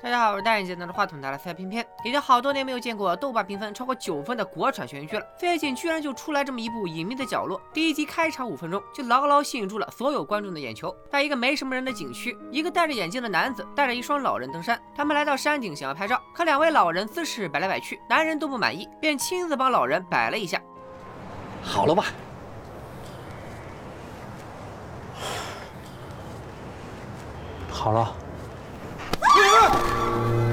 大家好，我是戴眼镜拿着话筒的来猜片片。已经好多年没有见过豆瓣评分超过九分的国产悬疑剧了，最近居然就出来这么一部《隐秘的角落》。第一集开场五分钟就牢牢吸引住了所有观众的眼球。在一个没什么人的景区，一个戴着眼镜的男子带着一双老人登山。他们来到山顶想要拍照，可两位老人姿势摆来摆去，男人都不满意，便亲自帮老人摆了一下。好了吧？好了。难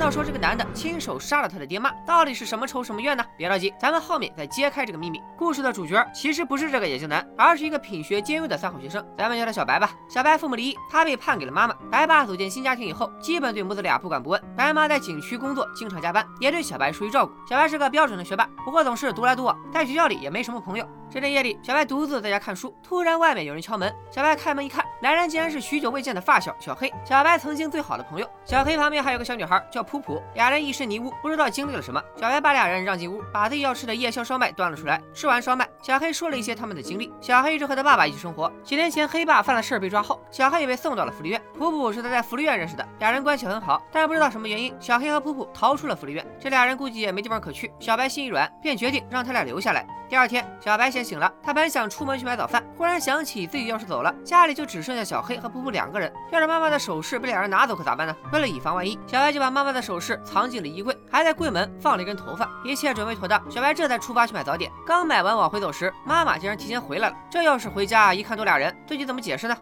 道说这个男的亲手杀了他的爹妈？到底是什么仇什么怨呢？别着急，咱们后面再揭开这个秘密。故事的主角其实不是这个眼镜男，而是一个品学兼优的三好学生，咱们叫他小白吧。小白父母离异，他被判给了妈妈。白爸组建新家庭以后，基本对母子俩不管不问。白妈在景区工作，经常加班，也对小白疏于照顾。小白是个标准的学霸，不过总是独来独往，在学校里也没什么朋友。这天夜里，小白独自在家看书，突然外面有人敲门。小白开门一看，来人竟然是许久未见的发小小黑，小白曾经最好的朋友。小黑旁边还有个小女孩叫普普，俩人一身泥污，不知道经历了什么。小白把俩人让进屋，把自己要吃的夜宵烧麦端了出来。吃完烧麦，小黑说了一些他们的经历。小黑一直和他爸爸一起生活，几年前黑爸犯了事儿被抓后，小黑也被送到了福利院。普普是他在福利院认识的，俩人关系很好。但不知道什么原因，小黑和普普逃出了福利院。这俩人估计也没地方可去，小白心一软，便决定让他俩留下来。第二天，小白先醒了，他本想。出门去买早饭，忽然想起自己要是走了，家里就只剩下小黑和噗噗两个人。要是妈妈的首饰被两人拿走，可咋办呢？为了以防万一，小白就把妈妈的首饰藏进了衣柜，还在柜门放了一根头发。一切准备妥当，小白这才出发去买早点。刚买完往回走时，妈妈竟然提前回来了。这要是回家一看多俩人，自己怎么解释呢？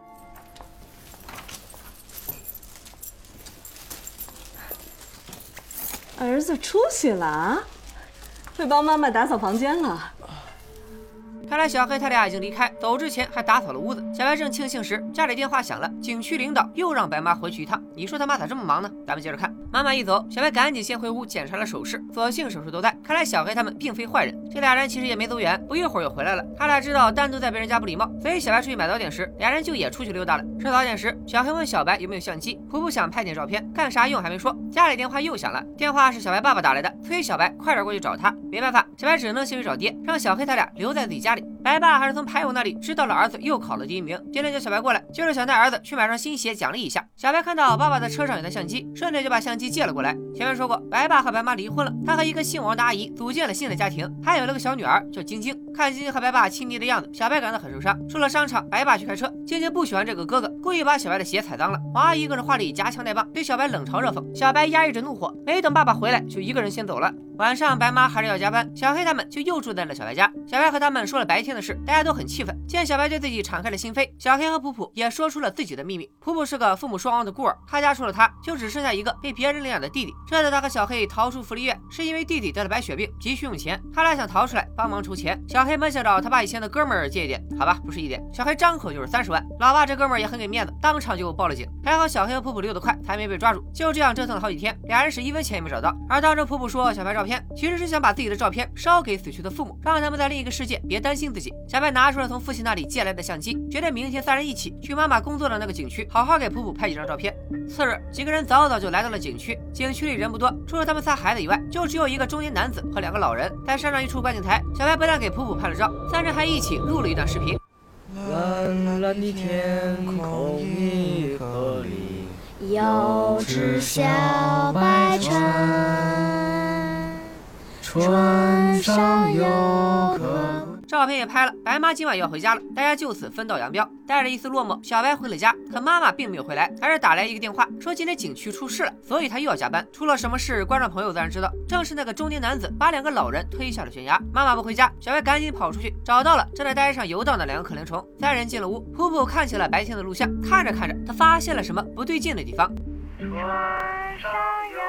儿子出息了啊，会帮妈妈打扫房间了。看来小黑他俩已经离开，走之前还打扫了屋子。小白正庆幸时，家里电话响了，景区领导又让白妈回去一趟。你说他妈咋这么忙呢？咱们接着看，妈妈一走，小白赶紧先回屋检查了首饰，所幸首饰都在。看来小黑他们并非坏人，这俩人其实也没走远，不一会儿又回来了。他俩知道单独在别人家不礼貌，所以小白出去买早点时，俩人就也出去溜达了。吃早点时，小黑问小白有没有相机，婆婆想拍点照片，干啥用还没说。家里电话又响了，电话是小白爸爸打来的，催小白快点过去找他。没办法，小白只能先去找爹，让小黑他俩留在自己家里。白爸还是从牌友那里知道了儿子又考了第一名，今天叫小白过来，就是想带儿子去买双新鞋奖励一下。小白看到爸爸的车上有台相机，顺便就把相机借了过来。前面说过，白爸和白妈离婚了，他和一个姓王的阿姨组建了新的家庭，还有了个小女儿叫晶晶。看晶晶和白爸亲昵的样子，小白感到很受伤。出了商场，白爸去开车，晶晶不喜欢这个哥哥，故意把小白的鞋踩脏了。王阿姨更是话里夹枪带棒，对小白冷嘲热讽。小白压抑着怒火，没等爸爸回来，就一个人先走了。晚上，白妈还是要加班，小黑他们就又住在了小白家。小白和他们说了白天的事，大家都很气愤。见小白对自己敞开了心扉，小黑和普普也说出了自己的秘密。普普是个父母双亡的孤儿，他家除了他，就只剩下一个被别人领养的弟弟。这次他和小黑逃出福利院，是因为弟弟得了白血病，急需用钱，他俩想逃出来帮忙筹钱。小黑本想找他爸以前的哥们儿借一点，好吧，不是一点，小黑张口就是三十万。老爸这哥们儿也很给面子，当场就报了警。还好小黑和普普溜得快，才没被抓住。就这样折腾了好几天，俩人是一分钱也没找到。而当着普普说想拍照片，其实是想把。自己的照片烧给死去的父母，让他们在另一个世界别担心自己。小白拿出了从父亲那里借来的相机，决定明天三人一起去妈妈工作的那个景区，好好给普普拍几张照片。次日，几个人早早就来到了景区。景区里人不多，除了他们仨孩子以外，就只有一个中年男子和两个老人。在山上一处观景台，小白不但给普普拍了照，三人还一起录了一段视频。蓝蓝的天空一河里，有只小白船。船上有客。照片也拍了，白妈今晚要回家了，大家就此分道扬镳。带着一丝落寞，小白回了家，可妈妈并没有回来，而是打来一个电话，说今天景区出事了，所以他又要加班。出了什么事，观众朋友自然知道，正是那个中年男子把两个老人推下了悬崖。妈妈不回家，小白赶紧跑出去，找到了正在街上游荡的两个可怜虫。三人进了屋，普普看起了白天的录像，看着看着，他发现了什么不对劲的地方。船上有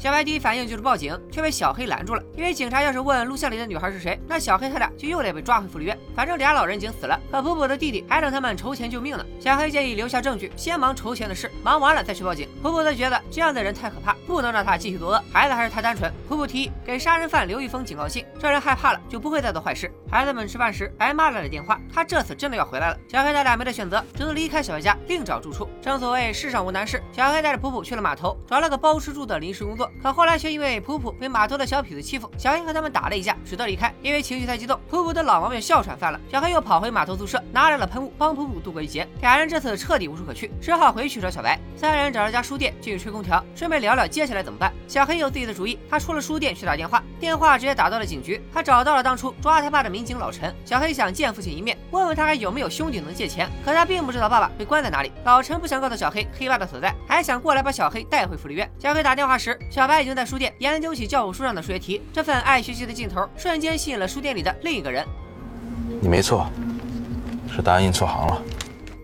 小白第一反应就是报警，却被小黑拦住了。因为警察要是问录像里的女孩是谁，那小黑他俩就又得被抓回福利院。反正俩老人已经死了，可普普的弟弟还等他们筹钱救命呢。小黑建议留下证据，先忙筹钱的事，忙完了再去报警。普普则觉得这样的人太可怕，不能让他继续作恶。孩子还是太单纯，普普提议给杀人犯留一封警告信，这人害怕了就不会再做坏事。孩子们吃饭时，白妈来了电话，他这次真的要回来了。小黑他俩没得选择，只能离开小白家，另找住处。正所谓世上无难事，小黑带着普普去了码头，找了个包吃住的临时工作。可后来却因为普普被码头的小痞子欺负，小黑和他们打了一架，只得离开。因为情绪太激动，普普的老毛病哮喘犯了。小黑又跑回码头宿舍，拿来了喷雾，帮普普度过一劫。俩人这次彻底无处可去，只好回去找小白。三人找了家书店进去吹空调，顺便聊聊接下来怎么办。小黑有自己的主意，他出了书店去打电话，电话直接打到了警局。他找到了当初抓他爸的民警老陈。小黑想见父亲一面，问问他还有没有兄弟能借钱。可他并不知道爸爸被关在哪里。老陈不想告诉小黑黑爸的所在，还想过来把小黑带回福利院。小黑打电话时，小小白已经在书店研究起教务书上的数学题。这份爱学习的劲头，瞬间吸引了书店里的另一个人。你没错，是答案印错行了。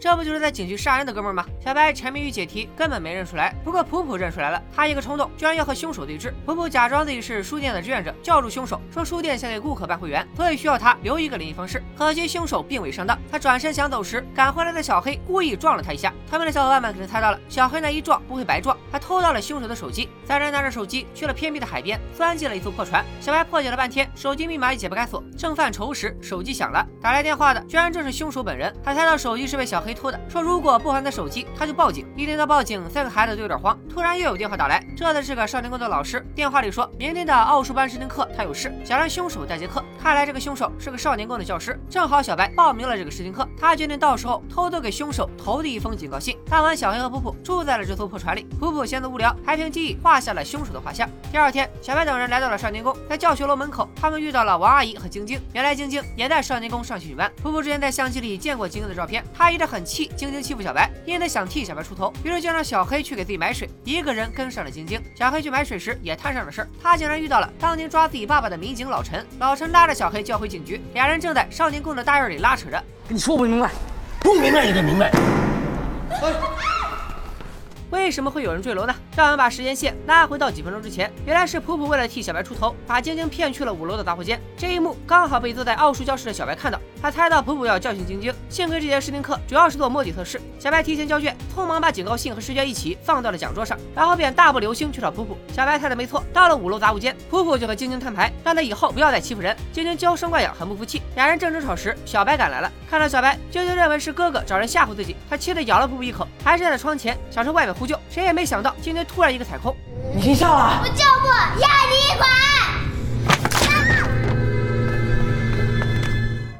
这不就是在警局杀人的哥们吗？小白沉迷于解题，根本没认出来。不过普普认出来了，他一个冲动，居然要和凶手对峙。普普假装自己是书店的志愿者，叫住凶手，说书店想给顾客办会员，所以需要他留一个联系方式。可惜凶手并未上当，他转身想走时，赶回来的小黑故意撞了他一下。他们的小伙伴们肯定猜到了，小黑那一撞不会白撞，还偷到了凶手的手机。三人拿着手机去了偏僻的海边，钻进了一艘破船。小白破解了半天，手机密码也解不开锁。正犯愁时，手机响了，打来电话的居然正是凶手本人。他猜到手机是被小黑偷的，说如果不还他手机，他就报警。一听到报警，三个孩子都有点慌。突然又有电话打来，这次是个少年宫的老师。电话里说明天的奥数班试听课他有事，想让凶手代节课。看来这个凶手是个少年宫的教师。正好小白报名了这个试听课，他决定到时候偷偷给凶手投递一封警告信。当晚，小黑和普普住在了这艘破船里。普普闲得无聊，还凭记忆画下了凶手的画像。第二天，小白等人来到了少年宫，在教学楼门口，他们遇到了王阿姨和晶晶。原来晶晶也在少年宫上兴趣班。普普之前在相机里见过晶晶的照片，他一直很气晶晶欺负小白，因为想替小白出头，于是就让小黑去给自己买水，一个人跟上了晶晶。小黑去买水时也摊上了事儿，他竟然遇到了当年抓自己爸爸的民警老陈。老陈拉着小黑就要回警局，俩人正在少年宫的大院里拉扯着。跟你说不明白，不明白也得明白。为什么会有人坠楼呢？让我们把时间线拉回到几分钟之前。原来是普普为了替小白出头，把晶晶骗去了五楼的杂货间。这一幕刚好被坐在奥数教室的小白看到，他猜到普普要教训晶晶。幸亏这节试听课主要是做摸底测试，小白提前交卷，匆忙把警告信和试卷一起放到了讲桌上，然后便大步流星去找普普。小白猜的没错，到了五楼杂物间，普普就和晶晶摊牌，让他以后不要再欺负人。晶晶娇生惯养，很不服气。俩人正争吵时，小白赶来了，看到小白，晶晶认为是哥哥找人吓唬自己，他气得咬了普普一口，还站在窗前想冲外面呼救，谁也没想到晶晶突然一个踩空。你先下了？我就不要你管！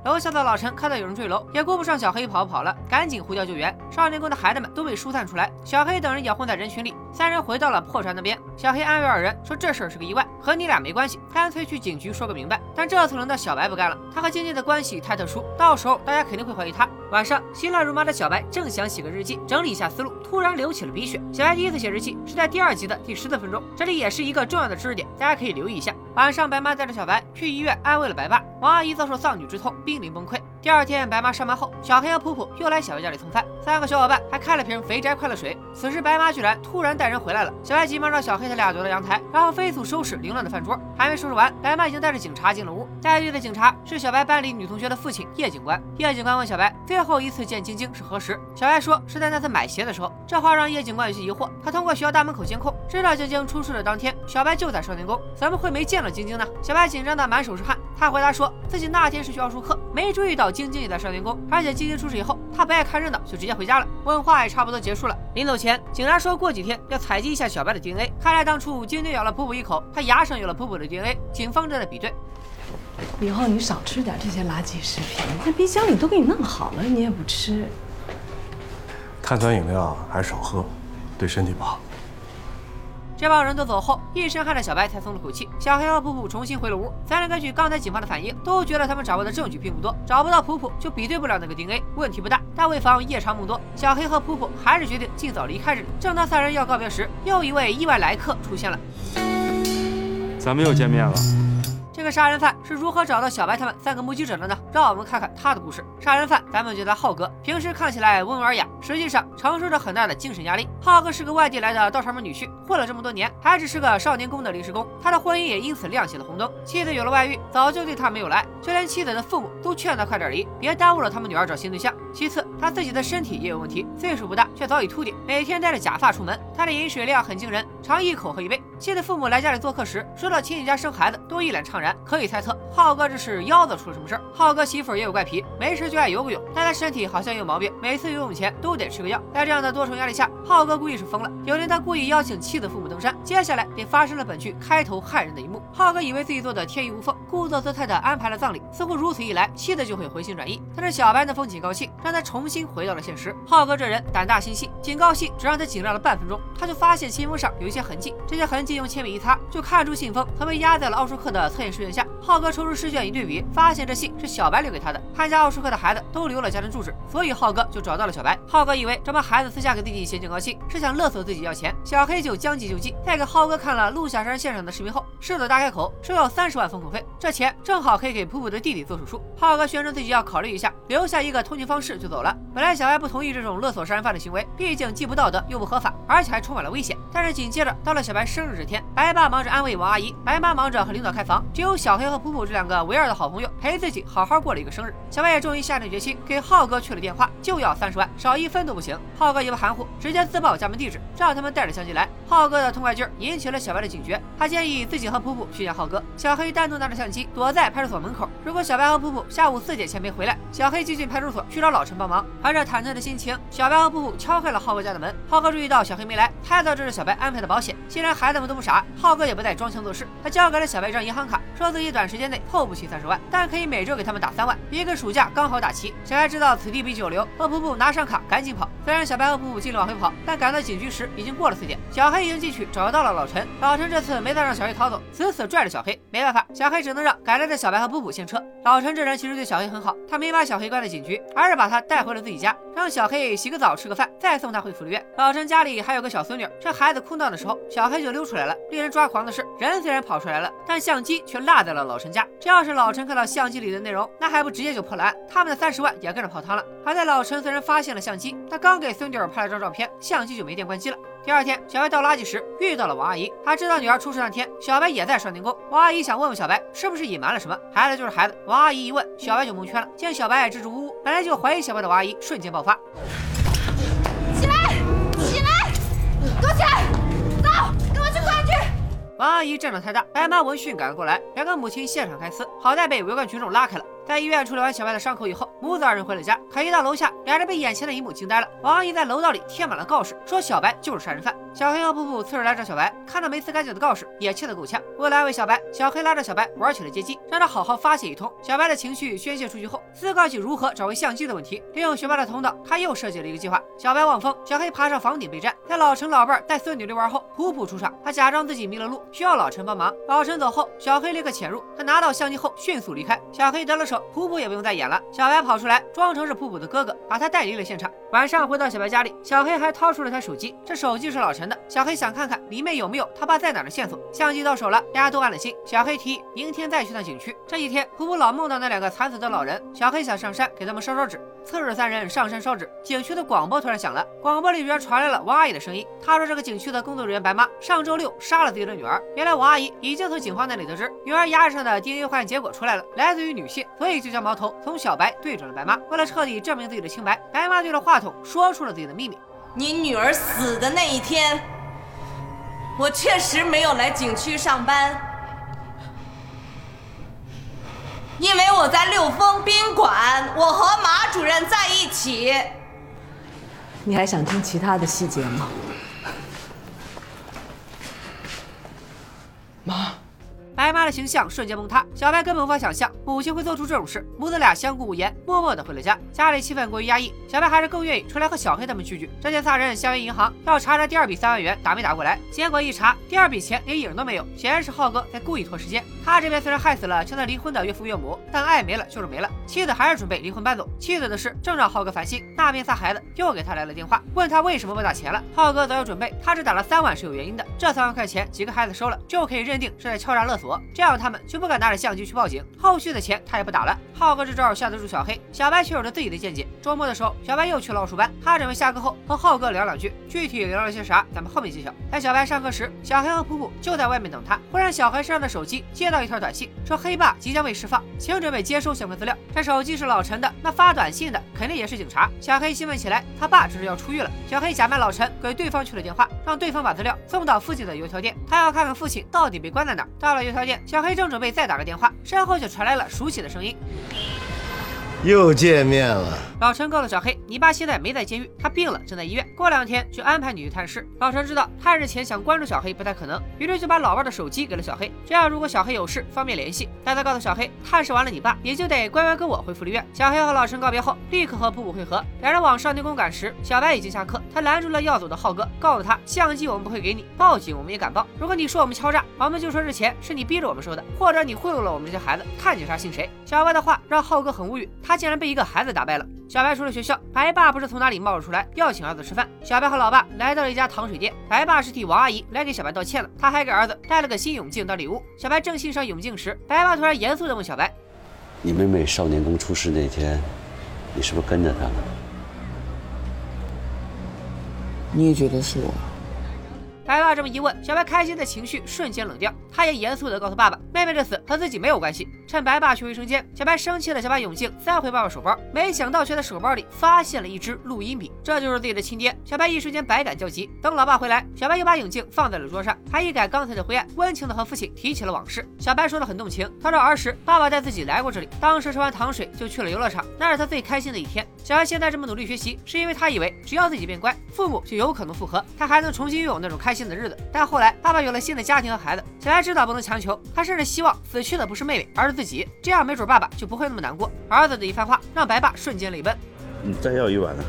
楼下的老陈看到有人坠楼，也顾不上小黑跑不跑了，赶紧呼叫救援。少年宫的孩子们都被疏散出来，小黑等人也混在人群里。三人回到了破船那边，小黑安慰二人说：“这事儿是个意外，和你俩没关系，干脆去警局说个明白。”但这次轮到小白不干了，他和晶晶的关系太特殊，到时候大家肯定会怀疑他。晚上，心乱如麻的小白正想写个日记，整理一下思路，突然流起了鼻血。小白第一次写日记是在第二集的第十四分钟，这里也是一个重要的知识点，大家可以留意一下。晚上，白妈带着小白去医院安慰了白爸，王阿姨遭受丧女之痛，濒临崩溃。第二天，白妈上班后，小黑和普普又来小白家里蹭饭，三个小伙伴还开了瓶肥宅快乐水。此时，白妈居然突然带人回来了，小白急忙让小黑他俩躲到阳台，然后飞速收拾凌乱的饭桌。还没收拾完，白妈已经带着警察进了屋。带队的警察是小白班里女同学的父亲叶警官。叶警官问小白最后一次见晶晶是何时，小白说是在那次买鞋的时候。这话让叶警官有些疑惑，他通过学校大门口监控知道晶晶出事的当天，小白就在少年宫，怎么会没见到晶晶呢？小白紧张的满手是汗，他回答说自己那天是去奥数课，没注意到晶晶也在少年宫。而且晶晶出事以后，他不爱看热闹，就直接回家了。问话也差不多结束了。临走前，警察说过几天要采集一下小白的 DNA。看来当初晶晶咬了普普一口，他牙上有了普普的 DNA。警方正在比对。以后你少吃点这些垃圾食品，那冰箱里都给你弄好了，你也不吃。碳酸饮料还是少喝，对身体不好。这帮人都走后，一身汗的小白才松了口气。小黑和普普重新回了屋，三人根据刚才警方的反应，都觉得他们掌握的证据并不多，找不到普普就比对不了那个 DNA，问题不大。但为防夜长梦多，小黑和普普还是决定尽早离开这里。正当三人要告别时，又一位意外来客出现了。咱们又见面了。这杀人犯是如何找到小白他们三个目击者的呢？让我们看看他的故事。杀人犯，咱们叫他浩哥，平时看起来温文尔雅，实际上承受着很大的精神压力。浩哥是个外地来的倒插门女婿，混了这么多年，还只是个少年宫的临时工，他的婚姻也因此亮起了红灯。妻子有了外遇，早就对他没有了爱，就连妻子的父母都劝他快点离，别耽误了他们女儿找新对象。其次，他自己的身体也有问题，岁数不大，却早已秃顶，每天戴着假发出门。他的饮水量很惊人，常一口喝一杯。妻子父母来家里做客时，说到亲戚家生孩子，都一脸怅然。可以猜测，浩哥这是腰子出了什么事儿。浩哥媳妇儿也有怪癖，没事就爱游个泳，但他身体好像有毛病，每次游泳前都得吃个药。在这样的多重压力下，浩哥故意是疯了。有天他故意邀请妻子父母登山，接下来便发生了本剧开头骇人的一幕。浩哥以为自己做的天衣无缝，故作姿态的安排了葬礼，似乎如此一来，妻子就会回心转意。但是小白那封警告信让他重新回到了现实。浩哥这人胆大心细，警告信只让他紧张了半分钟，他就发现信封上有一些痕迹，这些痕迹用铅笔一擦，就看出信封曾被压在了奥数克的测验室下。浩哥抽出试卷一对比，发现这信是小白留给他的。他家奥数课的孩子都留了家庭住址，所以浩哥就找到了小白。浩哥以为这帮孩子私下给自己写警告信是想勒索自己要钱，小黑就将计就计，在给浩哥看了陆下山现场的视频后，狮子大开口说要三十万封口费，这钱正好可以给普普的弟弟做手术。浩哥宣称自己要考虑一下，留下一个通讯方式就走了。本来小白不同意这种勒索杀人犯的行为，毕竟既不道德又不合法，而且还充满了危险。但是紧接着到了小白生日这天，白爸忙着安慰王阿姨，白妈忙着和领导开房，只有小黑和普普这两个唯二的好朋友陪自己好好过了一个生日。小白也终于下定决心给浩哥去了电话，就要三十万，少一分都不行。浩哥也不含糊，直接自报家门地址，让他们带着相机来。浩哥的痛快劲儿引起了小白的警觉，他建议自己和普普去见浩哥。小黑单独拿着相机躲在派出所门口。如果小白和普普下午四点前没回来，小黑就进派出所去找老陈帮忙。怀着忐忑的心情，小白和普普敲开了浩哥家的门。浩哥注意到小黑没来，猜到这是小白安排的保险。既然孩子们都不傻，浩哥也不再装腔作势，他交给了小白一张银行卡，说自己短时间内凑不齐三十万，但可以每周给他们打三万，一个暑假刚好打齐。小白知道此地比久留，和普普拿上卡赶紧跑。虽然小白和普普尽力往回跑，但赶到警局时已经过了四点。小黑已经进去找到了老陈，老陈这次没再让小黑逃走，死死拽着小黑。没办法，小黑只能让赶来的小白和布布先撤。老陈这人其实对小黑很好，他没把小黑关在警局，而是把他带回了自己家，让小黑洗个澡、吃个饭，再送他回福利院。老陈家里还有个小孙女，这孩子哭闹的时候，小黑就溜出来了。令人抓狂的是，人虽然跑出来了，但相机却落在了老陈家。这要是老陈看到相机里的内容，那还不直接就破了案，他们的三十万也跟着泡汤了。好在老陈虽然发现了相机，他刚给孙女拍了张照片，相机就没电关机了。第二天，小白倒垃圾时遇到了王阿姨，她知道女儿出事那天，小白也在少年宫。王阿姨想问问小白是不是隐瞒了什么，孩子就是孩子。王阿姨一问，小白就蒙圈了。见小白支支吾吾，本来就怀疑小白的王阿姨瞬间爆发。起来，起来，给我起来，走，跟我去公安局。王阿姨阵仗太大，白妈闻讯赶了过来，两个母亲现场开撕，好在被围观群众拉开了。在医院处理完小白的伤口以后，母子二人回了家。可一到楼下，两人被眼前的一幕惊呆了。王阿姨在楼道里贴满了告示，说小白就是杀人犯。小黑和普普次日来找小白，看到没撕干净的告示，也气得够呛。为了安慰小白，小黑拉着小白玩起了街机，让他好好发泄一通。小白的情绪宣泄出去后，思考起如何找回相机的问题。利用学霸的头脑，他又设计了一个计划。小白望风，小黑爬上房顶备战。在老陈老伴带孙女遛弯后，普普出场，他假装自己迷了路，需要老陈帮忙。老陈走后，小黑立刻潜入，他拿到相机后迅速离开。小黑得了手，普普也不用再演了。小白跑出来，装成是普普的哥哥，把他带离了现场。晚上回到小白家里，小黑还掏出了他手机，这手机是老陈小黑想看看里面有没有他爸在哪儿的线索。相机到手了，大家都安了心。小黑提议明天再去趟景区。这几天，普普老梦到那两个惨死的老人，小黑想上山给他们烧烧纸。次日，三人上山烧纸，景区的广播突然响了，广播里边传来了王阿姨的声音。她说，这个景区的工作人员白妈上周六杀了自己的女儿。原来王阿姨已经从警方那里得知，女儿牙齿上的 DNA 化验结果出来了，来自于女性，所以就将矛头从小白对准了白妈。为了彻底证明自己的清白，白妈对着话筒说出了自己的秘密。你女儿死的那一天，我确实没有来景区上班，因为我在六峰宾馆，我和马主任在一起。你还想听其他的细节吗？妈，白妈的形象瞬间崩塌，小白根本无法想象母亲会做出这种事，母子俩相顾无言，默默的回了家。家里气氛过于压抑，小白还是更愿意出来和小黑他们聚聚。这天，仨人相约银行要查查第二笔三万元打没打过来，结果一查，第二笔钱连影都没有，显然是浩哥在故意拖时间。他这边虽然害死了劝他离婚的岳父岳母，但爱没了就是没了，妻子还是准备离婚搬走。妻子的事正让浩哥烦心，那边仨孩子又给他来了电话，问他为什么不打钱了。浩哥早有准备，他只打了三万是有原因的，这三万块钱几个孩子收了，就可以认定是在敲诈勒索。这样他们就不敢拿着相机去报警，后续的钱他也不打了。浩哥这招吓得住小黑，小白却有着自己的见解。周末的时候，小白又去了奥数班，他准备下课后和浩哥聊两句，具体聊了些啥，咱们后面揭晓。在小白上课时，小黑和普普就在外面等他。忽然，小黑身上的手机接到一条短信，说黑爸即将被释放，请准备接收相关资料。这手机是老陈的，那发短信的肯定也是警察。小黑兴奋起来，他爸这是要出狱了。小黑假扮老陈给对方去了电话，让对方把资料送到附近的油条店，他要看看父亲到底被关在哪。到了油条店，小黑正准备再打个电话，身后却传来了熟悉的声音。又见面了。老陈告诉小黑，你爸现在没在监狱，他病了，正在医院，过两天就安排你去探视。老陈知道探视前想关注小黑不太可能，于是就把老伴的手机给了小黑，这样如果小黑有事方便联系。但他告诉小黑，探视完了你爸，也就得乖乖跟我回福利院。小黑和老陈告别后，立刻和普普会合，两人往少年宫赶时，小白已经下课，他拦住了要走的浩哥，告诉他相机我们不会给你，报警我们也敢报。如果你说我们敲诈，我们就说这钱是你逼着我们收的，或者你贿赂了我们这些孩子，看警察信谁。小白的话让浩哥很无语，他竟然被一个孩子打败了。小白出了学校，白爸不知从哪里冒了出来，要请儿子吃饭。小白和老爸来到了一家糖水店，白爸是替王阿姨来给小白道歉了，他还给儿子带了个新泳镜当礼物。小白正欣赏泳镜时，白爸突然严肃地问小白：“你妹妹少年宫出事那天，你是不是跟着她了？”你也觉得是我？白爸这么一问，小白开心的情绪瞬间冷掉。他也严肃地告诉爸爸，妹妹的死和自己没有关系。趁白爸去卫生间，小白生气的想把泳镜塞回爸爸手包，没想到却在手包里发现了一支录音笔，这就是自己的亲爹。小白一瞬间百感交集。等老爸回来，小白又把泳镜放在了桌上，还一改刚才的灰暗，温情的和父亲提起了往事。小白说的很动情，他说儿时爸爸带自己来过这里，当时吃完糖水就去了游乐场，那是他最开心的一天。小白现在这么努力学习，是因为他以为只要自己变乖，父母就有可能复合，他还能重新拥有那种开心的日子。但。后来，爸爸有了新的家庭和孩子，小白知道不能强求，他甚至希望死去的不是妹妹，而是自己，这样没准爸爸就不会那么难过。儿子的一番话让白爸瞬间泪奔。你再要一碗呢？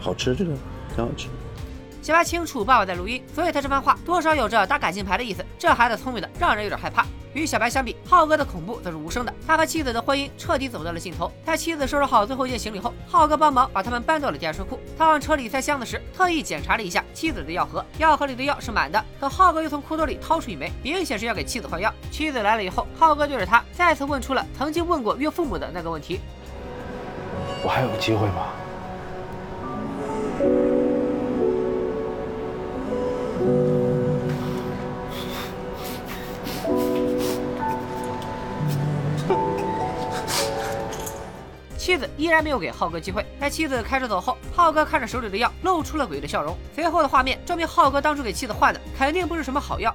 好吃，这个挺好吃。小白清楚爸爸在录音，所以他这番话多少有着打感情牌的意思。这孩子聪明的让人有点害怕。与小白相比，浩哥的恐怖则是无声的。他和妻子的婚姻彻底走到了尽头。在妻子收拾好最后一件行李后，浩哥帮忙把他们搬到了地下车库。他往车里塞箱子时，特意检查了一下妻子的药盒，药盒里的药是满的。可浩哥又从裤兜里掏出一枚，明显是要给妻子换药。妻子来了以后，浩哥对着他再次问出了曾经问过岳父母的那个问题：我还有机会吗？妻子依然没有给浩哥机会。在妻子开车走后，浩哥看着手里的药，露出了诡异的笑容。随后的画面证明，浩哥当初给妻子换的肯定不是什么好药。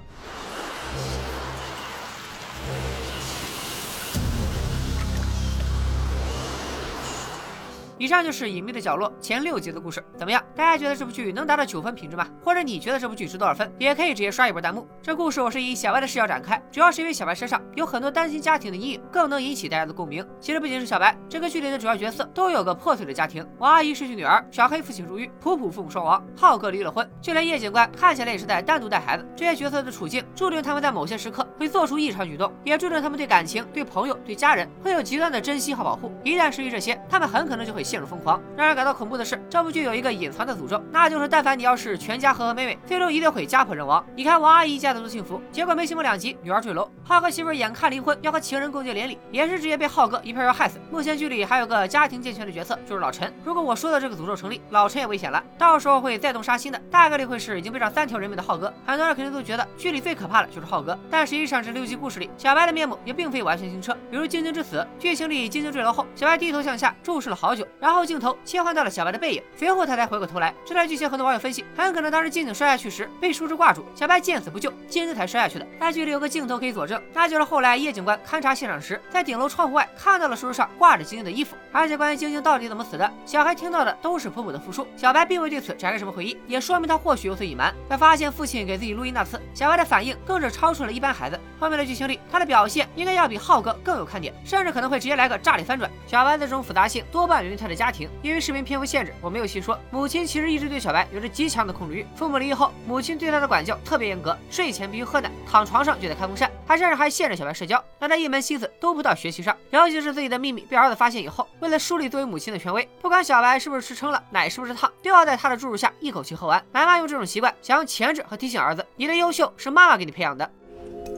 以上就是《隐秘的角落》前六集的故事，怎么样？大家觉得这部剧能达到九分品质吗？或者你觉得这部剧值多少分？也可以直接刷一波弹幕。这故事我是以小白的视角展开，主要是因为小白身上有很多单亲家庭的阴影，更能引起大家的共鸣。其实不仅是小白，这个剧里的主要角色都有个破碎的家庭：王阿姨失去女儿，小黑父亲入狱，普普父母双亡，浩哥离了婚，就连叶警官看起来也是在单独带孩子。这些角色的处境注定他们在某些时刻会做出异常举动，也注定他们对感情、对朋友、对家人会有极端的珍惜和保护。一旦失去这些，他们很可能就会陷入疯狂。让人感到恐怖的是，这部剧有一个隐藏的诅咒，那就是但凡你要是全家和和美美，最终一定会家破人亡。你看王阿姨一家子多幸福，结果没幸福两集，女儿坠楼。浩哥媳妇眼看离婚，要和情人共结连理，也是直接被浩哥一片人害死。目前剧里还有个家庭健全的角色，就是老陈。如果我说的这个诅咒成立，老陈也危险了，到时候会再动杀心的，大概率会是已经背上三条人命的浩哥。很多人肯定都觉得剧里最可怕的就是浩哥，但实际上这六集故事里，小白的面目也并非完全清澈。比如晶晶之死，剧情里晶晶坠楼后，小白低头向下注视了好久，然后镜头切换到了小白的背影，随后他才回过头来。这段剧情很多网友分析，很可能当时晶晶摔下去时被树枝挂住，小白见死不救，晶晶才摔下去的。但剧里有个镜头可以佐证，那就是后来叶警官勘察现场时，在顶楼窗户外看到了树枝上挂着晶晶的衣服。而且关于晶晶到底怎么死的，小孩听到的都是普普的复述，小白并未对此展开什么回忆，也说明他或许有所隐瞒。在发现父亲给自己录音那次，小白的反应更是超出了一般孩子。后面的剧情里，他的表现应该要比浩哥更有看点，甚至可能会直接来个炸裂翻转。小白的这种复杂性多半源于他的家庭，因为视频篇幅限制，我没有细说。母亲其实一直对小白有着极强的控制欲，父母离异后，母亲对他的管教特别严格，睡前必须喝奶，躺床上就得开风扇，他甚至还限制小白社交，让他一门心思都不到学习上。尤其是自己的秘密被儿子发现以后，为了树立作为母亲的权威，不管小白是不是吃撑了，奶是不是烫，都要在他的注入下一口气喝完。妈妈用这种习惯想要钳制和提醒儿子，你的优秀是妈妈给你培养的。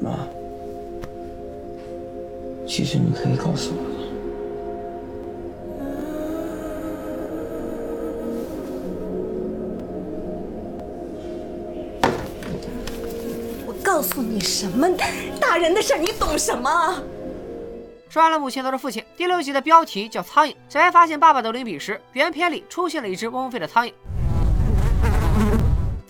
妈，其实你可以告诉我的。我告诉你什么？大人的事你懂什么？说完了母亲都是父亲，第六集的标题叫《苍蝇》。小白发现爸爸的灵笔时，原片里出现了一只嗡嗡飞的苍蝇。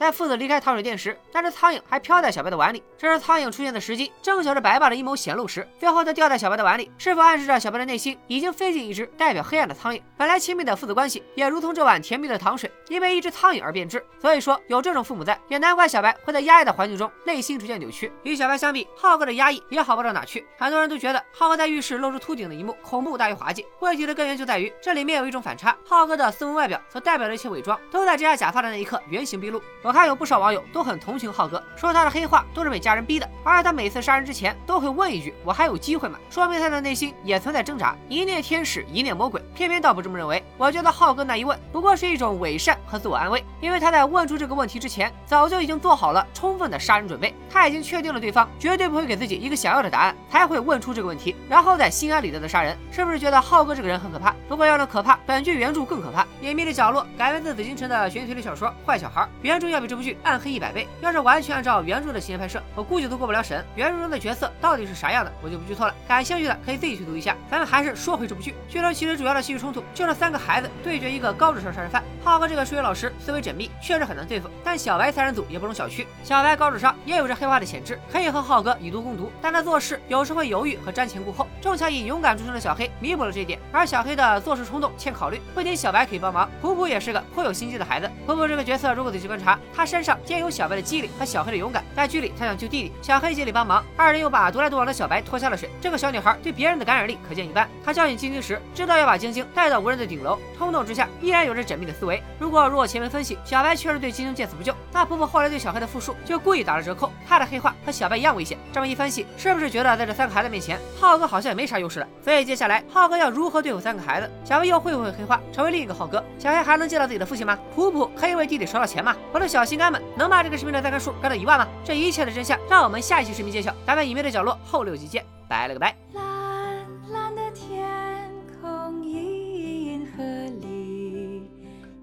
在父子离开糖水店时，那只苍蝇还飘在小白的碗里。这是苍蝇出现的时机，正巧是白爸的阴谋显露时。最后它掉在小白的碗里，是否暗示着小白的内心已经飞进一只代表黑暗的苍蝇？本来亲密的父子关系，也如同这碗甜蜜的糖水，因为一只苍蝇而变质。所以说，有这种父母在，也难怪小白会在压抑的环境中内心逐渐扭曲。与小白相比，浩哥的压抑也好不到哪去。很多人都觉得浩哥在浴室露出秃顶的一幕恐怖大于滑稽。问题的根源就在于这里面有一种反差，浩哥的斯文外表所代表的一切伪装，都在摘下假发的那一刻原形毕露。我看他有不少网友都很同情浩哥，说他的黑化都是被家人逼的，而他每次杀人之前都会问一句：“我还有机会吗？”说明他的内心也存在挣扎，一念天使，一念魔鬼。偏偏倒不这么认为。我觉得浩哥那一问不过是一种伪善和自我安慰，因为他在问出这个问题之前，早就已经做好了充分的杀人准备。他已经确定了对方绝对不会给自己一个想要的答案，才会问出这个问题，然后再心安理得的杀人。是不是觉得浩哥这个人很可怕？不过要论可怕，本剧原著更可怕。隐秘的角落改编自紫禁城的悬疑推理小说《坏小孩》，原著要要比这部剧暗黑一百倍。要是完全按照原著的情节拍摄，我估计都过不了审。原著中的角色到底是啥样的，我就不剧透了。感兴趣的可以自己去读一下。咱们还是说回这部剧，剧中其实主要的戏剧冲突就是三个孩子对决一个高智商杀人犯。浩哥这个数学老师思维缜密，确实很难对付，但小白三人组也不容小觑。小白高智商，也有着黑化的潜质，可以和浩哥以毒攻毒，但他做事有时会犹豫和瞻前顾后。正巧以勇敢著称的小黑弥补了这一点，而小黑的做事冲动欠考虑，不仅小白可以帮忙，普普也是个颇有心机的孩子。普普这个角色如果仔细观察，他身上兼有小白的机灵和小黑的勇敢。在剧里，他想救弟弟，小黑竭力帮忙，二人又把独来独往的小白拖下了水。这个小女孩对别人的感染力可见一斑。她教训晶晶时，知道要把晶晶带到无人的顶楼，冲动之下依然有着缜密的思维。如果如我前面分析，小白确实对晶晶见死不救，那婆婆后来对小黑的复述就故意打了折扣。她的黑化和小白一样危险。这么一分析，是不是觉得在这三个孩子面前，浩哥好像也没啥优势了？所以接下来浩哥要如何对付三个孩子？小白又会不会黑化，成为另一个浩哥？小黑还能见到自己的父亲吗？普普可以为弟弟收到钱吗？我的小小心肝们能把这个视频的赞看数干到一万吗这一切的真相让我们下一期视频揭晓。咱们隐秘的角落后六集见。拜了个拜。蓝蓝的天空银河里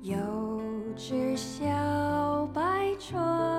有只小白船。